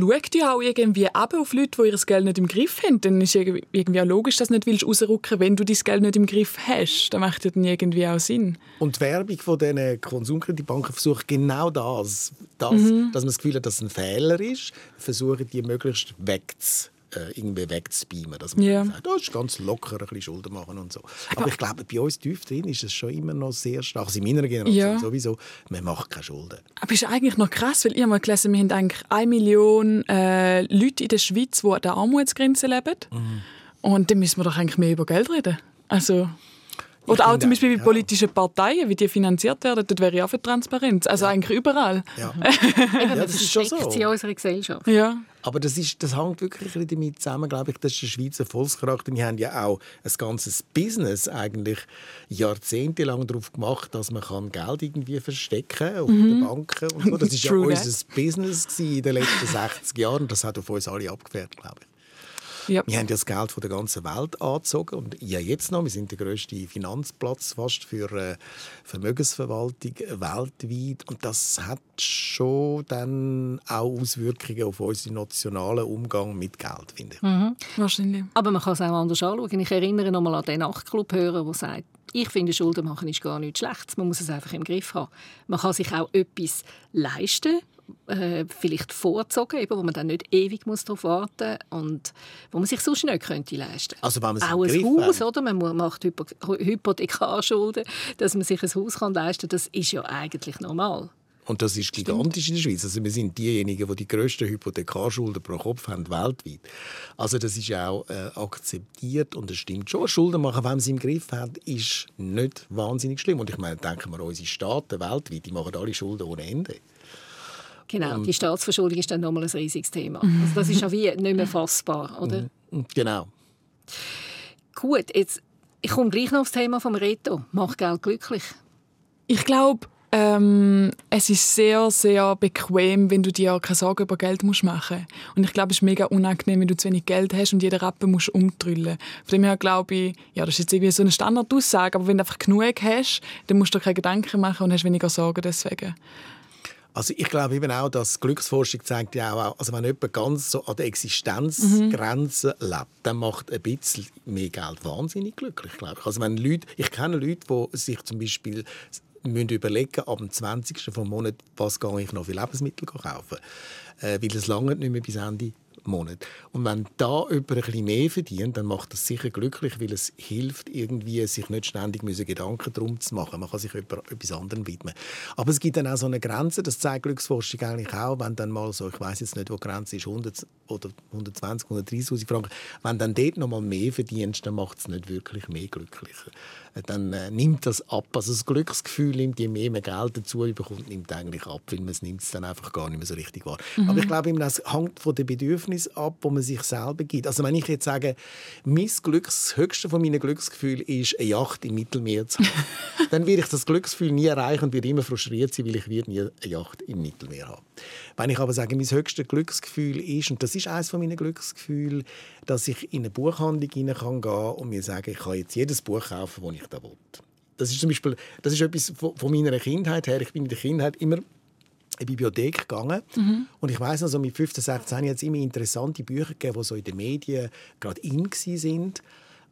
schaut ja auch irgendwie ab auf Leute, die ihr Geld nicht im Griff haben. Dann ist irgendwie irgendwie auch logisch, dass du nicht willst rausrücken wenn du dein Geld nicht im Griff hast. Das macht ja dann irgendwie auch Sinn. Und die Werbung von diesen Konsumkreditbanken versucht genau das, das Mhm. dass man das Gefühl hat, dass es ein Fehler ist, versuchen die möglichst wegzu, äh, irgendwie wegzubeamen. Dass man Ja. sagt, oh, ist ganz locker, ein bisschen Schulden machen und so. Aber, ich glaube, bei uns tief drin ist es schon immer noch sehr stark. Also in meiner Generation Ja. sowieso, man macht keine Schulden. Aber ist eigentlich noch krass, weil ich habe mal gelesen, wir haben eigentlich eine Million äh, Leute in der Schweiz, die an der Armutsgrenze leben. Mhm. Und dann müssen wir doch eigentlich mehr über Geld reden. Also, oder auch zum Beispiel bei ja. politischen Parteien, wie die finanziert werden, dort wäre ich auch für Transparenz. Also eigentlich überall. Ja, ja das ist schon so. in unserer Gesellschaft. Ja. Aber das, ist, das hängt wirklich ein damit zusammen, glaube ich, das ist der Schweizer Volkscharakter. Wir haben ja auch ein ganzes Business eigentlich jahrzehntelang darauf gemacht, dass man kann Geld irgendwie verstecken auf den Banken und so. Das ist ja unser Business in den letzten 60 Jahren und das hat auf uns alle abgewehrt, glaube ich. Ja. Wir haben ja das Geld von der ganzen Welt angezogen und ja jetzt noch. Wir sind der grösste Finanzplatz fast für äh, Vermögensverwaltung weltweit und das hat schon dann auch Auswirkungen auf unseren nationalen Umgang mit Geld, finde ich. Wahrscheinlich. Aber man kann es auch anders anschauen. Ich erinnere noch mal an den Nachtclub-Hörer, der sagt, ich finde, Schulden machen ist gar nichts Schlechtes. Man muss es einfach im Griff haben. Man kann sich auch etwas leisten, äh, vielleicht vorzogen, eben, wo man dann nicht ewig muss darauf warten muss und wo man sich sonst nicht könnte leisten Also wenn man es im Auch ein Griff Haus, oder? Man macht Hypo Hypothekarschulden, dass man sich ein Haus kann leisten kann, das ist ja eigentlich normal. Und das ist gigantisch in der Schweiz. Also wir sind diejenigen, die die grössten Hypothekarschulden pro Kopf haben weltweit. Also das ist auch äh, akzeptiert und es stimmt schon. Schulden machen, wenn man sie im Griff hat, ist nicht wahnsinnig schlimm. Und ich meine, denken wir an unsere Staaten weltweit, die machen alle Schulden ohne Ende. Genau, die Staatsverschuldung ist dann nochmal ein riesiges Thema. Also das ist ja wie nicht mehr fassbar, oder? Und Genau. Gut, jetzt, ich komme gleich noch aufs Thema vom Reto. Macht Geld glücklich? Ich glaube, ähm, es ist sehr, sehr bequem, wenn du dir keine Sorgen über Geld musst machen musst. Und ich glaube, es ist mega unangenehm, wenn du zu wenig Geld hast und jeden Rappen musst umtrüllen. Von dem her glaube ich, ja, das ist jetzt irgendwie so eine Standardaussage, aber wenn du einfach genug hast, dann musst du dir keine Gedanken machen und hast weniger Sorgen deswegen. Also ich glaube eben auch, dass Glücksforschung zeigt ja auch, also wenn jemand ganz so an der Existenzgrenze lebt, dann macht ein bisschen mehr Geld wahnsinnig glücklich, glaube ich. Also wenn Leute, ich kenne Leute, die sich zum Beispiel müssen überlegen, ab dem 20. vom Monat, was gehe ich noch für Lebensmittel kaufen, äh, weil es lange nicht mehr bis Ende Monat. Und wenn da jemand bisschen mehr verdient, dann macht das sicher glücklich, weil es hilft, irgendwie, sich nicht ständig Gedanken darum zu machen. Man kann sich etwas anderem widmen. Aber es gibt dann auch so eine Grenze, das zeigt Glücksforschung eigentlich auch, wenn dann mal so, ich weiß jetzt nicht, wo die Grenze ist, 100 oder 120, 130'000 Franken, wenn dann dort noch mal mehr verdienst, dann macht es nicht wirklich mehr glücklicher. Äh, Dann äh, nimmt das ab. Also das Glücksgefühl nimmt, je mehr man Geld dazu bekommt, nimmt eigentlich ab, weil man es nimmt es dann einfach gar nicht mehr so richtig wahr. Aber ich glaube, das hängt von den Bedürfnissen ab, wo man sich selber gibt. Also wenn ich jetzt sage, mein Glücks, das höchste von meinen Gefühlen ist, eine Yacht im Mittelmeer zu haben, dann werde ich das Glücksgefühl nie erreichen und werde immer frustriert sein, weil ich werde nie eine Yacht im Mittelmeer haben. Wenn ich aber sage, mein höchstes Glücksgefühl ist, und das ist eines von meinen Glücksgefühlen, dass ich in eine Buchhandlung hinein kann gehen und mir sagen, ich kann jetzt jedes Buch kaufen, das ich da will. Das ist zum Beispiel, das ist etwas von meiner Kindheit her. Ich bin in der Kindheit immer in die Bibliothek gegangen. Und ich weiß noch, so mit 15, 16 hat es immer interessante Bücher gegeben, die so in den Medien gerade in sind.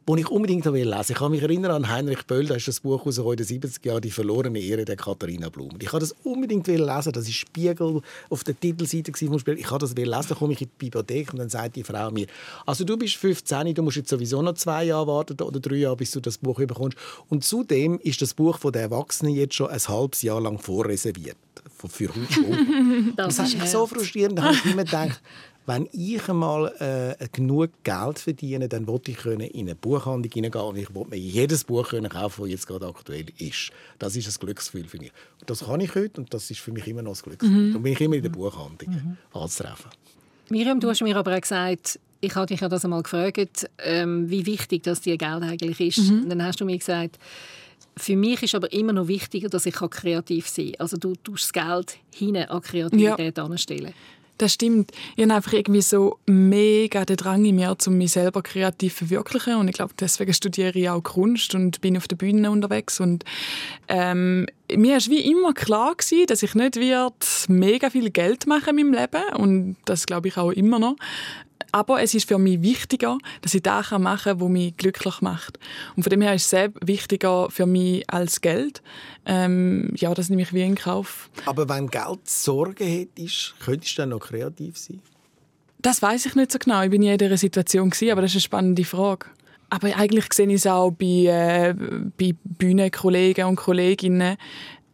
Das ich unbedingt lesen wollte. Ich kann mich erinnern an Heinrich Böll, da ist das Buch aus den 70er Jahren, «Die verlorene Ehre der Katharina Blum». Ich habe das unbedingt lesen. Das war Spiegel auf der Titelseite vom Spiel. Ich habe das lesen. Dann komme ich in die Bibliothek und dann sagt die Frau mir, also du bist 15, du musst jetzt sowieso noch zwei Jahre warten oder drei Jahre, bis du das Buch bekommst. Und zudem ist das Buch von der Erwachsenen jetzt schon ein halbes Jahr lang vorreserviert für Hausschule. das, das ist so frustrierend. Da habe ich immer gedacht, wenn ich einmal äh, genug Geld verdiene, dann wollte ich in eine Buchhandlung hineingehen und ich wollte mir jedes Buch können kaufen, das jetzt gerade aktuell ist. Das ist ein Glücksgefühl für mich. Und das kann ich heute und das ist für mich immer noch ein Glücksgefühl. Mhm. Dann bin ich immer in der Buchhandlung mhm. anzutreffen. Miriam, du hast mir aber auch gesagt, ich habe dich ja das einmal gefragt, ähm, wie wichtig das dir Geld eigentlich ist. Mhm. Und dann hast du mir gesagt, für mich ist aber immer noch wichtiger, dass ich kreativ sein kann. Also du tust das Geld hin an Kreativität ja. anstellen. Das stimmt. Ich habe einfach irgendwie so mega den Drang in mir, um mich selber kreativ zu verwirklichen. Und ich glaube, deswegen studiere ich auch Kunst und bin auf der Bühne unterwegs. Und ähm, mir war wie immer klar, gewesen, dass ich nicht wird mega viel Geld machen in meinem Leben. Und das glaube ich auch immer noch. Aber es ist für mich wichtiger, dass ich das machen kann, was mich glücklich macht. Und von dem her ist es sehr wichtiger für mich als Geld. Ähm, ja, das nehme ich wie in Kauf. Aber wenn Geld Sorge hättest, könntest du dann noch kreativ sein? Das weiß ich nicht so genau. Ich bin nie in dieser Situation gewesen, aber das ist eine spannende Frage. Aber eigentlich sehe ich es auch bei, äh, bei Bühnenkollegen und Kolleginnen,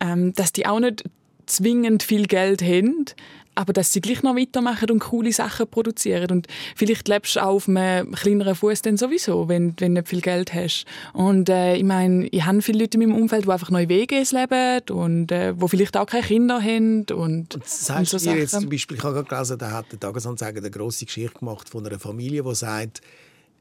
ähm, dass die auch nicht zwingend viel Geld haben, aber dass sie gleich noch weitermachen und coole Sachen produzieren. Und vielleicht lebst du auch auf einem kleineren Fuß dann sowieso, wenn, wenn du nicht viel Geld hast. Und äh, ich meine, ich habe viele Leute in meinem Umfeld, die einfach neue Wege leben und äh, wo vielleicht auch keine Kinder haben. Und, und sagst und so jetzt zum Beispiel, ich habe gerade gelesen, da hat der Tagesanzeiger eine grosse Geschichte gemacht von einer Familie, die sagt,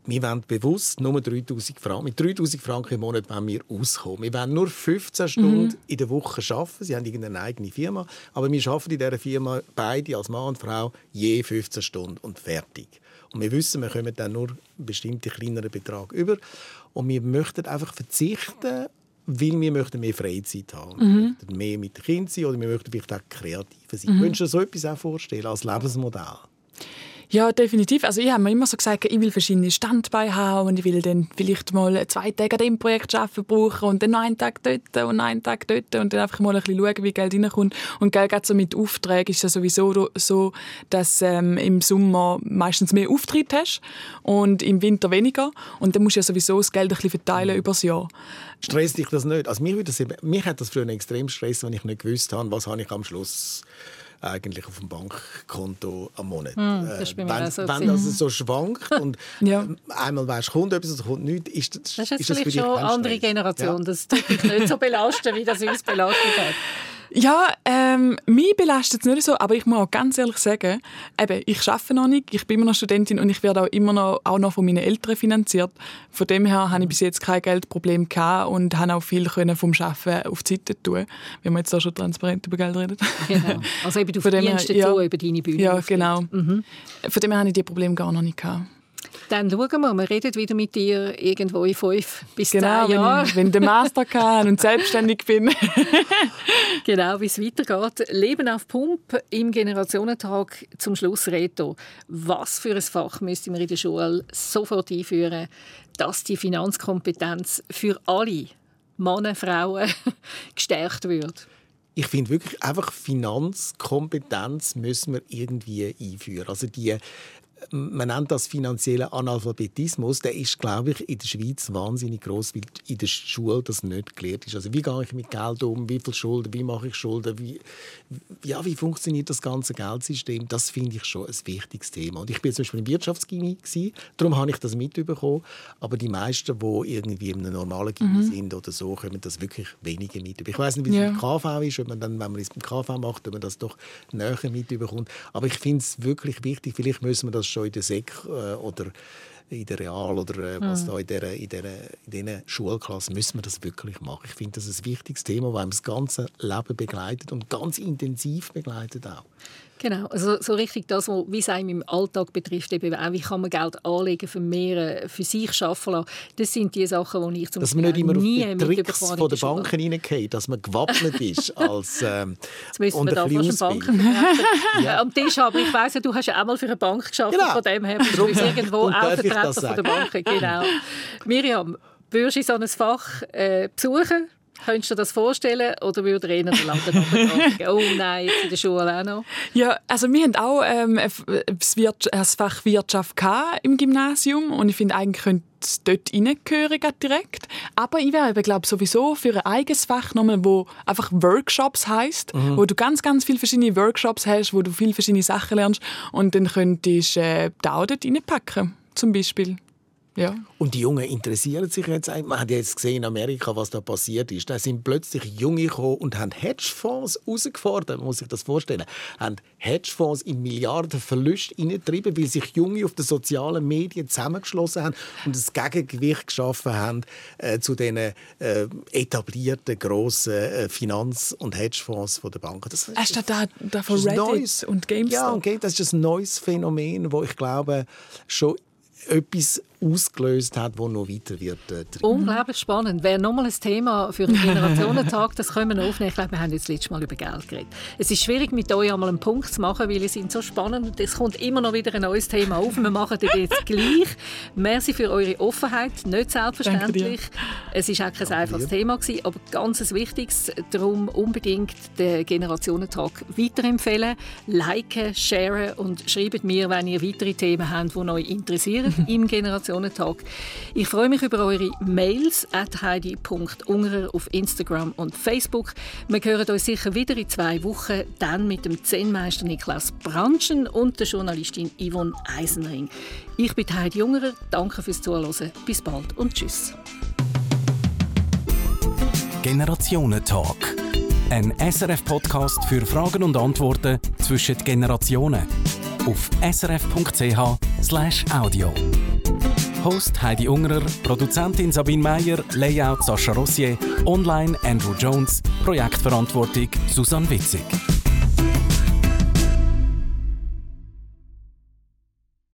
wir wollen bewusst nur 3000 Franken. Mit 3000 Franken im Monat wollen wir auskommen. Wir wollen nur 15 Stunden mhm. in der Woche arbeiten. Sie haben irgendeine eigene Firma. Aber wir arbeiten in dieser Firma beide als Mann und Frau je 15 Stunden und fertig. Und wir wissen, wir kommen dann nur einen bestimmten kleineren Betrag über. Und wir möchten einfach verzichten, weil wir möchten mehr Freizeit haben. Mhm. Wir möchten mehr mit den Kindern sein oder wir möchten vielleicht auch kreativer sein. Mhm. Könntest du dir so etwas auch vorstellen als Lebensmodell? Ja, definitiv. Also ich habe mir immer so gesagt, ich will verschiedene Standbeine haben und ich will dann vielleicht mal zwei Tage an dem Projekt arbeiten brauchen und dann noch einen Tag dort und einen Tag dort und dann einfach mal ein bisschen schauen, wie Geld reinkommt. Und Geld so mit Aufträgen ist ja sowieso so, dass ähm, im Sommer meistens mehr Auftritte hast und im Winter weniger und dann musst du ja sowieso das Geld ein bisschen verteilen mhm. über das Jahr. Stresst dich das nicht? Also mich, das, mich hat das früher extrem Stress, wenn ich nicht gewusst habe, was habe ich am Schluss eigentlich auf dem Bankkonto am Monat. Mm, das äh, wenn, so wenn das so schwankt und ja. einmal weißt du, kommt etwas oder kommt nichts, ist das, das ist, ist das vielleicht schon eine andere Generation. Ja. Das tut mich nicht so belasten, wie das uns belastet hat. Ja, ähm, mich belastet es nicht so, aber ich muss auch ganz ehrlich sagen, eben, ich arbeite noch nicht, ich bin immer noch Studentin und ich werde auch immer noch, auch noch von meinen Eltern finanziert. Von dem her habe ich bis jetzt kein Geldproblem gehabt und habe auch viel können vom Arbeiten auf die Seite tun, wenn wir jetzt auch schon transparent über Geld reden. Genau. Also eben, du verdienst dazu ja, über deine Bühne. Ja, genau. Mhm. Von dem her habe ich die Probleme gar noch nicht gehabt. Dann schauen wir, wir reden wieder mit dir irgendwo in fünf bis genau, zehn Jahren. Wenn, wenn ich den Master kann und selbstständig bin. genau, wie es weitergeht. Leben auf Pump im Generationentag zum Schluss Reto. Was für ein Fach müsste man in der Schule sofort einführen, dass die Finanzkompetenz für alle Männer, Frauen gestärkt wird? ich finde wirklich einfach Finanzkompetenz müssen wir irgendwie einführen. Also die man nennt das finanziellen Analphabetismus, der ist, glaube ich, in der Schweiz wahnsinnig groß, weil in der Schule das nicht gelehrt ist. Also wie gehe ich mit Geld um, wie viel Schulden, wie mache ich Schulden, wie, ja, wie funktioniert das ganze Geldsystem, das finde ich schon ein wichtiges Thema. Und ich bin zum Beispiel im Wirtschaftsgymnasium, darum habe ich das mitbekommen, aber die meisten, die irgendwie in einem normalen Gymnasium mhm. sind oder so, können das wirklich weniger mit. Ich weiß nicht, wie es ja. im KV ist, ob man dann, wenn man es beim KV macht, ob man das doch näher mitbekommt. Aber ich finde es wirklich wichtig, vielleicht müssen wir das schon in der SEC äh, oder in der Real oder äh, was mhm. da in dieser, in, dieser, in diesen Schulklassen müssen wir das wirklich machen. Ich finde das ein wichtiges Thema, weil das ganze Leben begleitet und ganz intensiv begleitet auch. Genau, also so richtig das, was, wie es einem im Alltag betrifft, eben auch, wie kann man Geld anlegen, vermehren, für sich schaffen lassen. Das sind die Sachen, die ich zum dass Beispiel man nicht immer nie auf die Tricks von der Banken hineingeht, dass man gewappnet ist als ähm, Jetzt müssen wir da fast Banken ja. Am Tisch haben. Ich weiss ja, du hast ja auch mal für eine Bank geschafft, genau. von dem her bist du irgendwo auch vertraut. das von der Banken, genau. Miriam, würdest du so ein Fach äh, besuchen? Könntest du dir das vorstellen oder würde er eher den Laden? Oh nein, jetzt in der Schule auch noch. Ja, also wir haben auch ähm, das, Fach Wirtschaft im Gymnasium und ich finde eigentlich könnte es dort reingehören direkt. Aber ich wäre eben, glaube sowieso für ein eigenes Fach nochmal, wo einfach Workshops heisst, wo du ganz, ganz viele verschiedene Workshops hast, wo du viele verschiedene Sachen lernst und dann könntest du äh, da auch dort reinpacken, zum Beispiel. Ja. Und die Jungen interessieren sich jetzt. ein- Man hat jetzt gesehen in Amerika, was da passiert ist. Da sind plötzlich Junge gekommen und haben Hedgefonds herausgefordert. Man muss sich das vorstellen. Haben Hedgefonds in Milliarden Verluste hineingetrieben, weil sich Junge auf den sozialen Medien zusammengeschlossen haben und ein Gegengewicht geschaffen haben äh, zu den äh, etablierten grossen äh, Finanz- und Hedgefonds von der Banken. Das, Hast du da, da von ist Reddit Neues. und GameStop? Ja, und Game- das ist ein neues Phänomen, wo ich glaube, schon etwas ausgelöst hat, das noch weiter wird. Äh. Unglaublich spannend. Wäre nochmal ein Thema für einen Generationentag, das können wir noch aufnehmen. Ich glaube, wir haben jetzt das letzte Mal über Geld geredet. Es ist schwierig, mit euch einmal einen Punkt zu machen, weil ihr sind so spannend und es kommt immer noch wieder ein neues Thema auf. Wir machen das jetzt gleich. Merci für eure Offenheit. Nicht selbstverständlich. Es ist auch kein einfaches Thema gewesen, aber ganz ein wichtiges. Darum unbedingt den Generationentag weiterempfehlen, liken, sharen und schreibt mir, wenn ihr weitere Themen habt, die euch interessieren im Generationentag. Ich freue mich über eure Mails at heidi.ungerer auf Instagram und Facebook. Wir hören uns sicher wieder in zwei Wochen, dann mit dem Zen-Meister Niklas Branschen und der Journalistin Yvonne Eisenring. Ich bin Heidi Ungerer, danke fürs Zuhören, bis bald und tschüss. Generationentalk. Ein SRF-Podcast für Fragen und Antworten zwischen Generationen. Auf srf.ch/audio. Host Heidi Ungerer, Produzentin Sabine Meyer, Layout Sascha Rossier, Online Andrew Jones, Projektverantwortung Susanne Witzig.